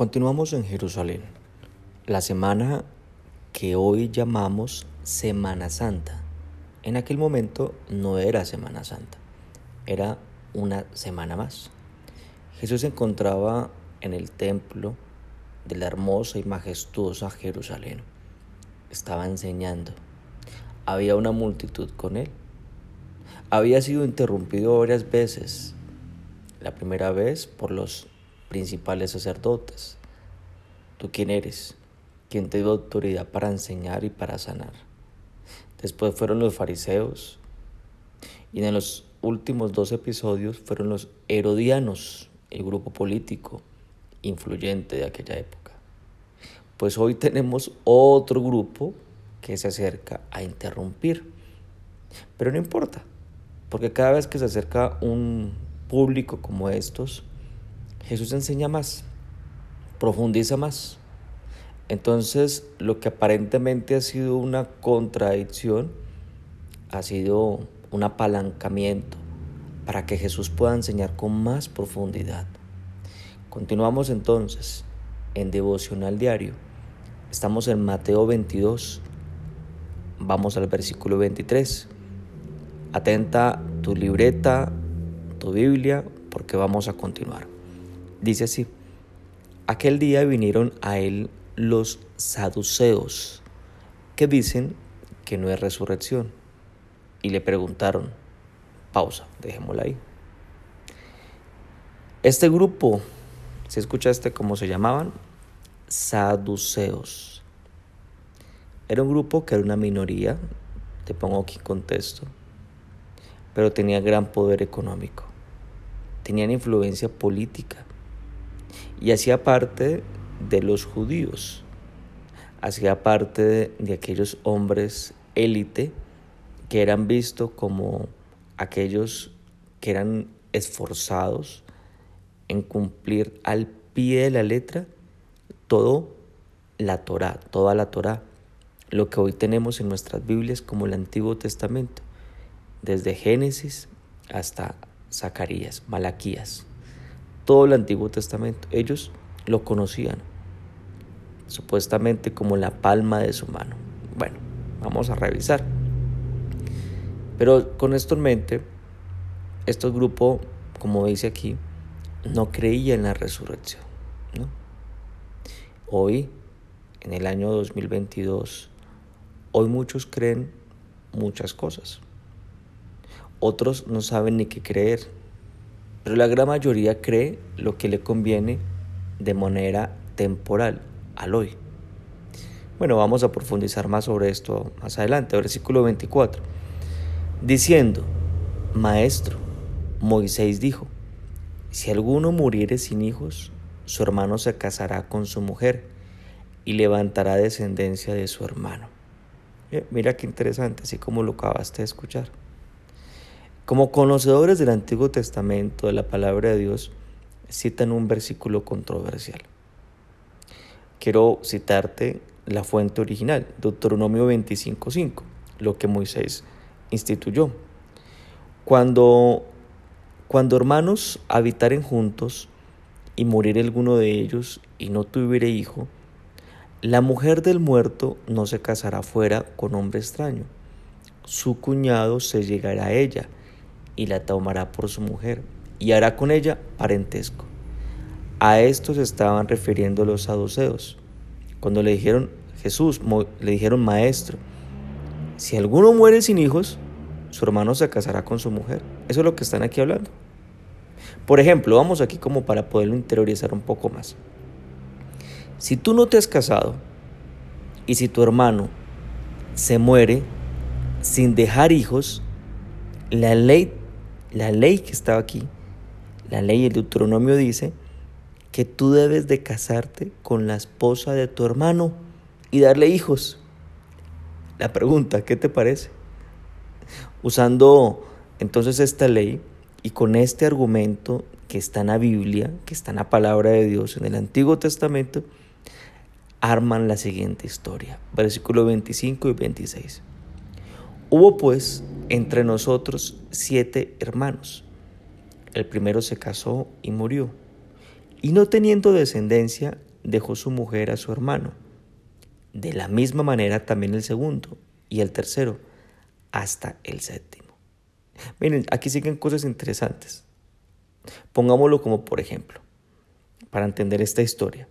Continuamos en Jerusalén, la semana que hoy llamamos Semana Santa. En aquel momento no era Semana Santa, era una semana más. Jesús se encontraba en el templo de la hermosa y majestuosa Jerusalén. Estaba enseñando. Había una multitud con él. Había sido interrumpido varias veces. La primera vez por los principales sacerdotes. ¿Tú quién eres? ¿Quién te dio autoridad para enseñar y para sanar? Después fueron los fariseos. Y en los últimos dos episodios fueron los herodianos, el grupo político influyente de aquella época. Pues hoy tenemos otro grupo que se acerca a interrumpir. Pero no importa, porque cada vez que se acerca un público como estos, Jesús enseña más, profundiza más. Entonces, lo que aparentemente ha sido una contradicción, ha sido un apalancamiento para que Jesús pueda enseñar con más profundidad. Continuamos entonces en devocional diario. Estamos en Mateo 22. Vamos al versículo 23. Atenta tu libreta, tu Biblia, porque vamos a continuar. Dice así, aquel día vinieron a él los saduceos, que dicen que no es resurrección, y le preguntaron, pausa, dejémosla ahí. Este grupo, si escuchaste cómo se llamaban? Saduceos. Era un grupo que era una minoría, te pongo aquí en contexto, pero tenía gran poder económico, tenían influencia política y hacía parte de los judíos, hacía parte de, aquellos hombres élite que eran vistos como aquellos que eran esforzados en cumplir al pie de la letra todo la Torah, toda la Torah, lo que hoy tenemos en nuestras Biblias como el Antiguo Testamento, desde Génesis hasta Zacarías, Malaquías todo el Antiguo Testamento. Ellos lo conocían, supuestamente como la palma de su mano. Bueno, vamos a revisar. Pero con esto en mente, este grupo, como dice aquí, no creía en la resurrección. Hoy, en el año 2022, hoy muchos creen muchas cosas. Otros no saben ni qué creer pero la gran mayoría cree lo que le conviene de manera temporal al hoy. Bueno, vamos a profundizar más sobre esto más adelante, versículo 24. Diciendo, Maestro, Moisés dijo, si alguno muriere sin hijos, su hermano se casará con su mujer y levantará descendencia de su hermano. Mira qué interesante, así como lo acabaste de escuchar. Como conocedores del Antiguo Testamento, de la palabra de Dios, citan un versículo controversial. Quiero citarte la fuente original, Deuteronomio 25.5, lo que Moisés instituyó. Cuando, cuando hermanos habitaren juntos y morir alguno de ellos y no tuviere hijo, la mujer del muerto no se casará fuera con hombre extraño. Su cuñado se llegará a ella y la tomará por su mujer y hará con ella parentesco. A esto se estaban refiriendo los saduceos. Cuando le dijeron Jesús, le dijeron maestro, si alguno muere sin hijos, su hermano se casará con su mujer. Eso es lo que están aquí hablando. Por ejemplo, vamos aquí como para poderlo interiorizar un poco más. Si tú no te has casado y si tu hermano se muere sin dejar hijos, la ley la ley que estaba aquí, la ley del Deuteronomio dice que tú debes de casarte con la esposa de tu hermano y darle hijos. La pregunta, ¿qué te parece? Usando entonces esta ley y con este argumento que está en la Biblia, que está en la palabra de Dios, en el Antiguo Testamento, arman la siguiente historia, versículo 25 y 26. Hubo pues entre nosotros siete hermanos. El primero se casó y murió. Y no teniendo descendencia, dejó su mujer a su hermano. De la misma manera también el segundo y el tercero, hasta el séptimo. Miren, aquí siguen cosas interesantes. Pongámoslo como por ejemplo, para entender esta historia.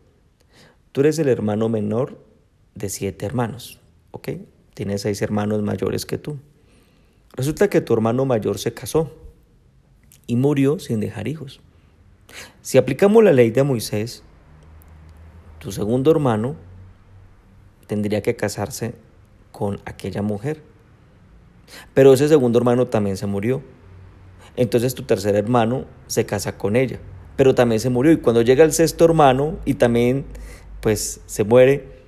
Tú eres el hermano menor de siete hermanos, ¿ok? Tienes seis hermanos mayores que tú. Resulta que tu hermano mayor se casó y murió sin dejar hijos. Si aplicamos la ley de Moisés, tu segundo hermano tendría que casarse con aquella mujer. Pero ese segundo hermano también se murió. Entonces tu tercer hermano se casa con ella, pero también se murió. Y cuando llega el sexto hermano y también pues se muere,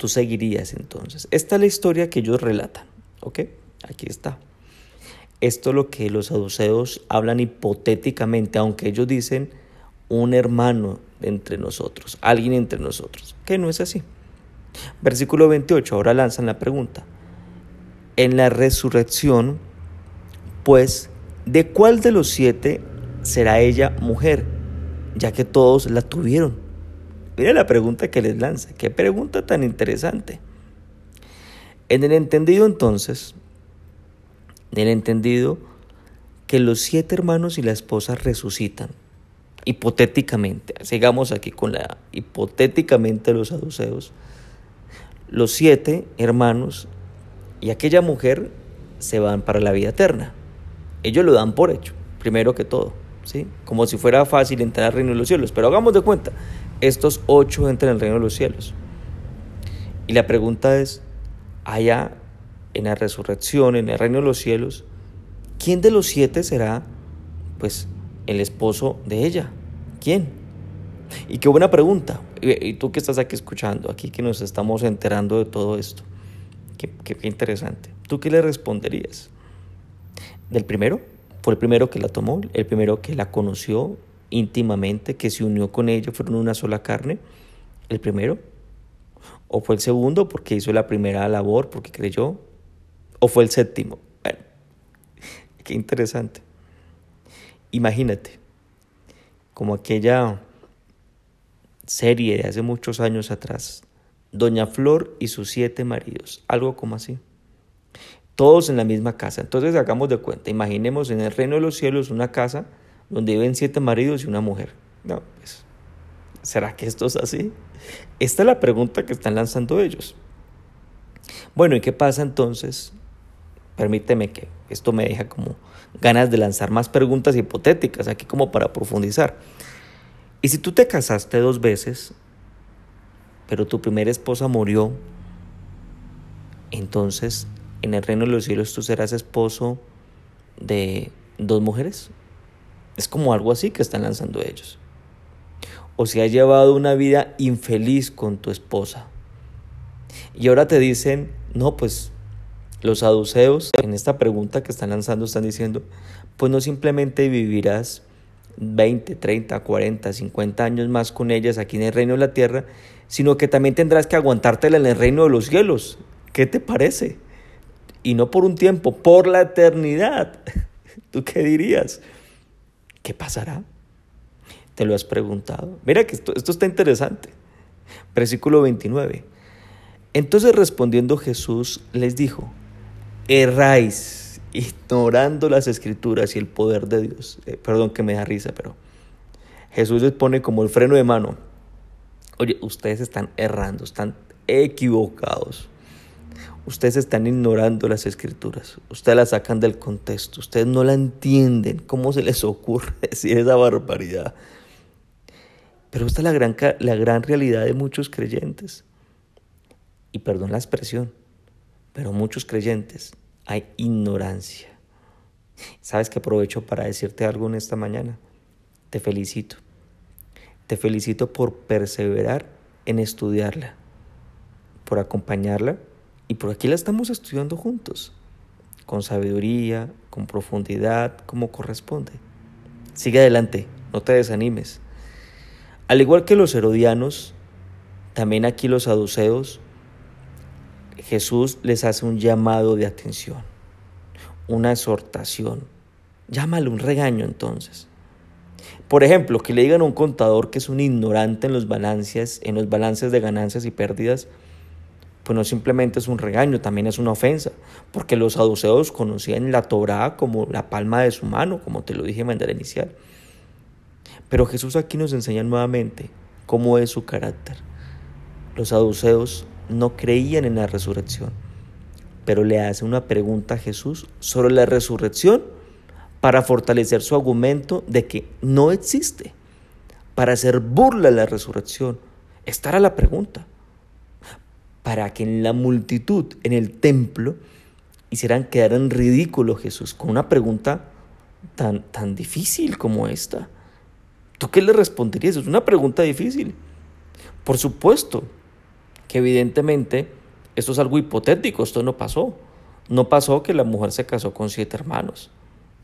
tú seguirías entonces. Esta es la historia que ellos relatan. ¿Ok? Aquí está. Esto es lo que los saduceos hablan hipotéticamente, aunque ellos dicen un hermano entre nosotros, alguien entre nosotros, que no es así. Versículo 28, ahora lanzan la pregunta. En la resurrección, pues, ¿de cuál de los siete será ella mujer? Ya que todos la tuvieron. Mira la pregunta que les lanza. Qué pregunta tan interesante. En el entendido entonces, en el entendido que los siete hermanos y la esposa resucitan, hipotéticamente, sigamos aquí con la hipotéticamente los saduceos, los siete hermanos y aquella mujer se van para la vida eterna. Ellos lo dan por hecho, primero que todo, ¿sí? Como si fuera fácil entrar al reino de los cielos. Pero hagamos de cuenta, estos ocho entran al reino de los cielos. Y la pregunta es, allá en la resurrección, en el reino de los cielos, ¿quién de los siete será, pues, el esposo de ella? ¿Quién? Y qué buena pregunta. Y tú que estás aquí escuchando, aquí que nos estamos enterando de todo esto. Qué, interesante. ¿Tú qué le responderías? ¿Del primero? ¿Fue el primero que la tomó? ¿El primero que la conoció íntimamente, que se unió con ella, fueron una sola carne? ¿El primero? ¿O fue el segundo porque hizo la primera labor, porque creyó? ¿O fue el séptimo? Bueno, qué interesante. Imagínate, como aquella serie de hace muchos años atrás, Doña Flor y sus siete maridos, algo como así. Todos en la misma casa. Entonces hagamos de cuenta, imaginemos en el reino de los cielos una casa donde viven siete maridos y una mujer. No, pues, ¿será que esto es así? Esta es la pregunta que están lanzando ellos. Bueno, ¿y qué pasa entonces? Permíteme que esto me deja como ganas de lanzar más preguntas hipotéticas aquí como para profundizar. Y si tú te casaste dos veces, pero tu primera esposa murió, entonces en el reino de los cielos tú serás esposo de dos mujeres. Es como algo así que están lanzando ellos. O si has llevado una vida infeliz con tu esposa. Y ahora te dicen, no, pues los saduceos en esta pregunta que están lanzando están diciendo, pues no simplemente vivirás 20, 30, 40, 50 años más con ellas aquí en el reino de la tierra, sino que también tendrás que aguantártela en el reino de los cielos. ¿Qué te parece? Y no por un tiempo, por la eternidad. ¿Tú qué dirías? ¿Qué pasará? ¿Te lo has preguntado? Mira que esto, está interesante. Versículo 29. Entonces respondiendo Jesús les dijo, erráis ignorando las escrituras y el poder de Dios. Eh, perdón que me da risa, pero Jesús les pone como el freno de mano Oye, ustedes están errando, están equivocados. Ustedes están ignorando las escrituras. Ustedes las sacan del contexto. Ustedes no la entienden. ¿Cómo se les ocurre decir esa barbaridad? Pero esta es la gran, la gran realidad de muchos creyentes. Y perdón la expresión, pero muchos creyentes hay ignorancia. ¿Sabes que aprovecho para decirte algo en esta mañana? Te felicito. Te felicito por perseverar en estudiarla, por acompañarla y por aquí la estamos estudiando juntos, con sabiduría, con profundidad, como corresponde. Sigue adelante, no te desanimes. Al igual que los herodianos, también aquí los saduceos, Jesús les hace un llamado de atención, una exhortación. Llámale un regaño entonces. Por ejemplo, que le digan a un contador que es un ignorante en los balances, en los balances de ganancias y pérdidas, pues no simplemente es un regaño, también es una ofensa, porque los saduceos conocían la Torá como la palma de su mano, como te lo dije en manera inicial. Pero Jesús aquí nos enseña nuevamente cómo es su carácter. Los saduceos no creían en la resurrección, pero le hace una pregunta a Jesús sobre la resurrección para fortalecer su argumento de que no existe, para hacer burla a la resurrección. Esta era la pregunta. Para que en la multitud, en el templo, hicieran quedar en ridículo Jesús con una pregunta tan, tan difícil como esta. ¿Tú qué le responderías? Es una pregunta difícil. Por supuesto que evidentemente esto es algo hipotético, esto no pasó. No pasó que la mujer se casó con siete hermanos.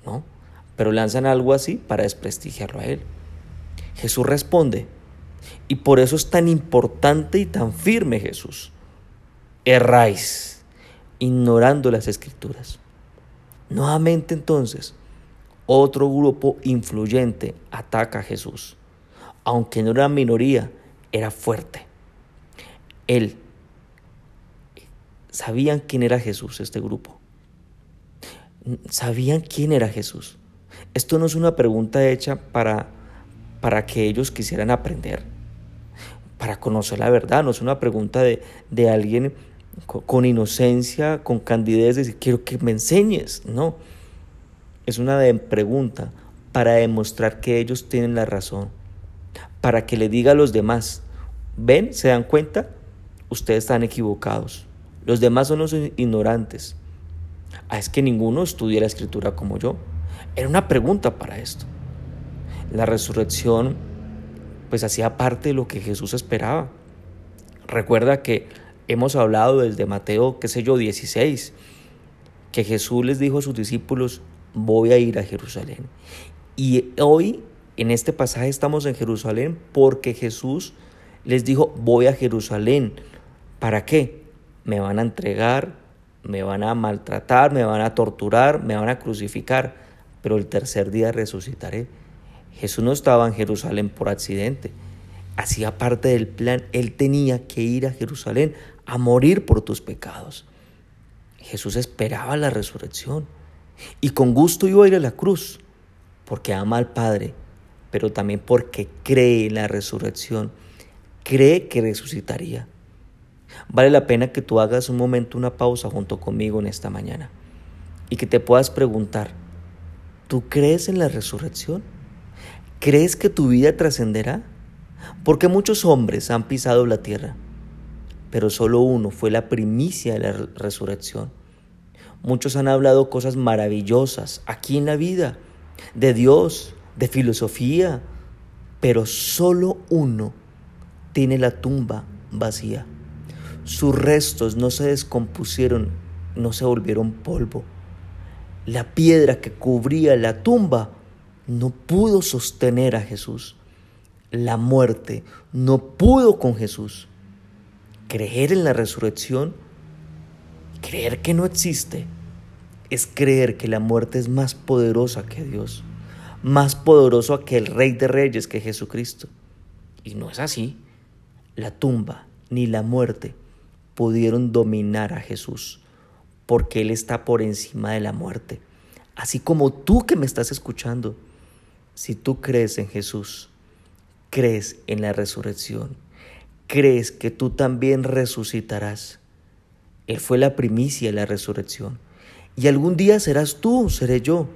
¿no? Pero lanzan algo así para desprestigiarlo a él. Jesús responde, y por eso es tan importante y tan firme Jesús. Erráis, ignorando las escrituras. Nuevamente entonces, otro grupo influyente ataca a Jesús. Aunque no era minoría, era fuerte. Él, sabían quién era Jesús, este grupo sabían quién era Jesús. Esto no es una pregunta hecha para, para que ellos quisieran aprender, para conocer la verdad, no es una pregunta de, de alguien con, inocencia, con candidez, de decir, quiero que me enseñes, no. Es una pregunta para demostrar que ellos tienen la razón, para que le diga a los demás, ven, se dan cuenta, ustedes están equivocados, los demás son los ignorantes, Ah, es que ninguno estudia la escritura como yo. Era una pregunta para esto. La resurrección pues hacía parte de lo que Jesús esperaba. Recuerda que hemos hablado desde Mateo, qué sé yo, 16, que Jesús les dijo a sus discípulos, voy a ir a Jerusalén. Y hoy en este pasaje estamos en Jerusalén porque Jesús les dijo, voy a Jerusalén. ¿Para qué? Me van a entregar, me van a maltratar, me van a torturar, me van a crucificar, pero el tercer día resucitaré. Jesús no estaba en Jerusalén por accidente, hacía parte del plan, él tenía que ir a Jerusalén a morir por tus pecados. Jesús esperaba la resurrección y con gusto iba a ir a la cruz, porque ama al Padre, pero también porque cree en la resurrección, cree que resucitaría. Vale la pena que tú hagas un momento una pausa junto conmigo en esta mañana y que te puedas preguntar, ¿tú crees en la resurrección? ¿Crees que tu vida trascenderá? Porque muchos hombres han pisado la tierra, pero solo uno fue la primicia de la resurrección. Muchos han hablado cosas maravillosas aquí en la vida, de Dios, de filosofía, pero solo uno tiene la tumba vacía. Sus restos no se descompusieron, no se volvieron polvo. La piedra que cubría la tumba no pudo sostener a Jesús. La muerte no pudo con Jesús. Creer en la resurrección, creer que no existe, es creer que la muerte es más poderosa que Dios, más poderoso que el Rey de Reyes, que Jesucristo. Y no es así. La tumba ni la muerte pudieron dominar a Jesús, porque Él está por encima de la muerte. Así como tú que me estás escuchando, si tú crees en Jesús, crees en la resurrección, crees que tú también resucitarás. Él fue la primicia de la resurrección. Y algún día serás tú, seré yo,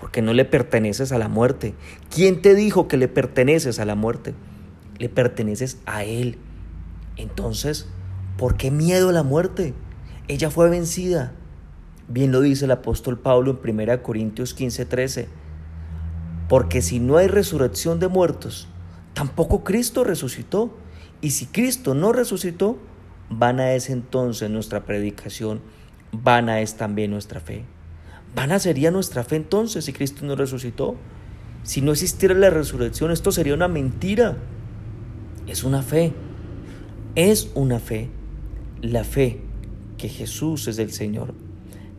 porque no le perteneces a la muerte. ¿Quién te dijo que le perteneces a la muerte? Le perteneces a Él. Entonces, ¿Por qué miedo a la muerte? Ella fue vencida. Bien lo dice el apóstol Pablo en 1 Corintios 15:13. Porque si no hay resurrección de muertos, tampoco Cristo resucitó. Y si Cristo no resucitó, vana es entonces nuestra predicación, vana es también nuestra fe. Vana sería nuestra fe entonces si Cristo no resucitó. Si no existiera la resurrección, esto sería una mentira. Es una fe. Es una fe la fe que Jesús es el Señor,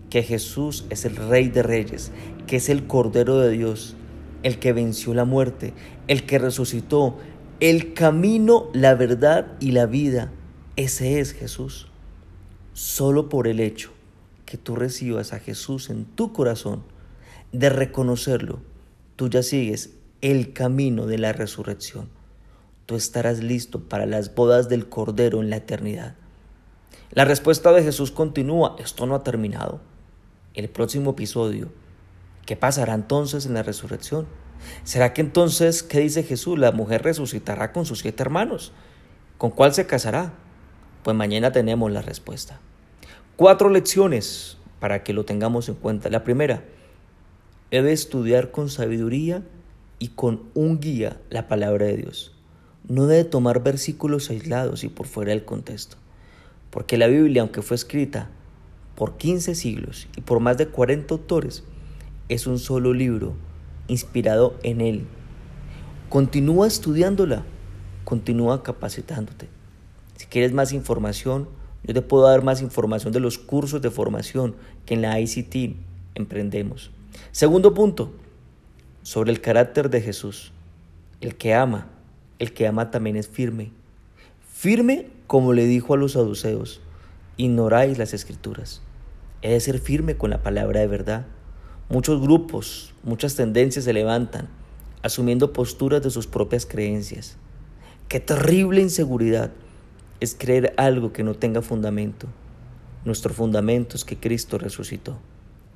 que Jesús es el Rey de Reyes, que es el Cordero de Dios, el que venció la muerte, el que resucitó, el camino, la verdad y la vida. Ese es Jesús. Solo por el hecho que tú recibas a Jesús en tu corazón, de reconocerlo, tú ya sigues el camino de la resurrección. Tú estarás listo para las bodas del Cordero en la eternidad. La respuesta de Jesús continúa, esto no ha terminado. El próximo episodio, ¿qué pasará entonces en la resurrección? ¿Será que entonces, qué dice Jesús? La mujer resucitará con sus siete hermanos. ¿Con cuál se casará? Pues mañana tenemos la respuesta. Cuatro lecciones para que lo tengamos en cuenta. La primera, debe estudiar con sabiduría y con un guía la palabra de Dios. No debe tomar versículos aislados y por fuera del contexto. Porque la Biblia, aunque fue escrita por 15 siglos y por más de 40 autores, es un solo libro inspirado en Él. Continúa estudiándola, continúa capacitándote. Si quieres más información, yo te puedo dar más información de los cursos de formación que en la ICT emprendemos. Segundo punto, sobre el carácter de Jesús. El que ama, el que ama también es firme. Firme como le dijo a los saduceos, ignoráis las escrituras. He de ser firme con la palabra de verdad. Muchos grupos, muchas tendencias se levantan, asumiendo posturas de sus propias creencias. Qué terrible inseguridad es creer algo que no tenga fundamento. Nuestro fundamento es que Cristo resucitó.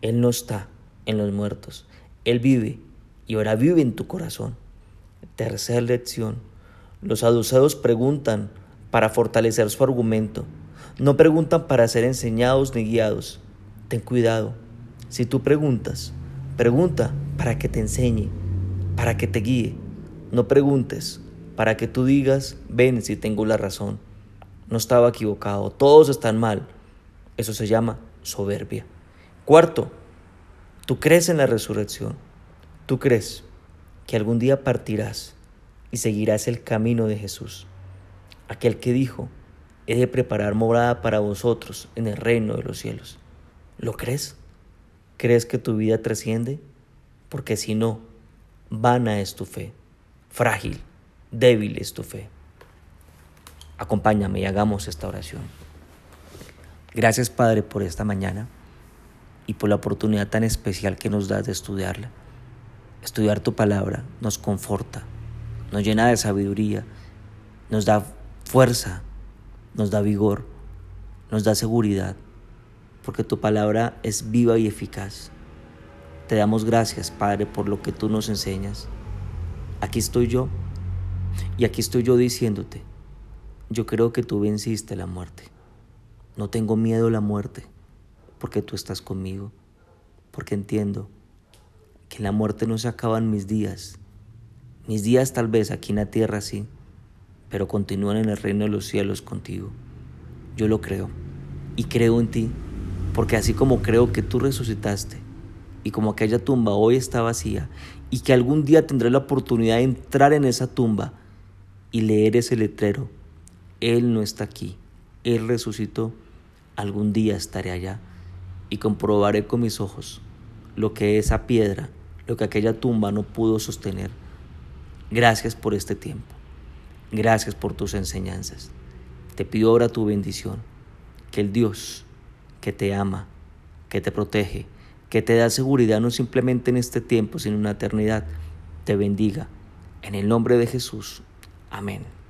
Él no está en los muertos. Él vive y ahora vive en tu corazón. Tercera lección. Los saduceos preguntan para fortalecer su argumento. No preguntan para ser enseñados ni guiados. Ten cuidado. Si tú preguntas, pregunta para que te enseñe, para que te guíe. No preguntes para que tú digas, ven si tengo la razón. No estaba equivocado, todos están mal. Eso se llama soberbia. Cuarto, tú crees en la resurrección. Tú crees que algún día partirás y seguirás el camino de Jesús. Aquel que dijo, he de preparar morada para vosotros en el reino de los cielos. ¿Lo crees? ¿Crees que tu vida trasciende? Porque si no, vana es tu fe, frágil, débil es tu fe. Acompáñame y hagamos esta oración. Gracias Padre por esta mañana y por la oportunidad tan especial que nos das de estudiarla. Estudiar tu palabra nos conforta, nos llena de sabiduría, nos da fuerza, nos da vigor, nos da seguridad porque tu palabra es viva y eficaz. Te damos gracias, Padre, por lo que tú nos enseñas. Aquí estoy yo y aquí estoy yo diciéndote, yo creo que tú venciste la muerte. No tengo miedo a la muerte porque tú estás conmigo, porque entiendo que la muerte no se acaban mis días. Mis días tal vez aquí en la tierra sí, pero continúan en el reino de los cielos contigo. Yo lo creo y creo en ti porque así como creo que tú resucitaste y como aquella tumba hoy está vacía y que algún día tendré la oportunidad de entrar en esa tumba y leer ese letrero, Él no está aquí, Él resucitó, algún día estaré allá y comprobaré con mis ojos lo que esa piedra, lo que aquella tumba no pudo sostener. Gracias por este tiempo. Gracias por tus enseñanzas. Te pido ahora tu bendición. Que el Dios que te ama, que te protege, que te da seguridad no simplemente en este tiempo, sino en una eternidad, te bendiga. En el nombre de Jesús. Amén.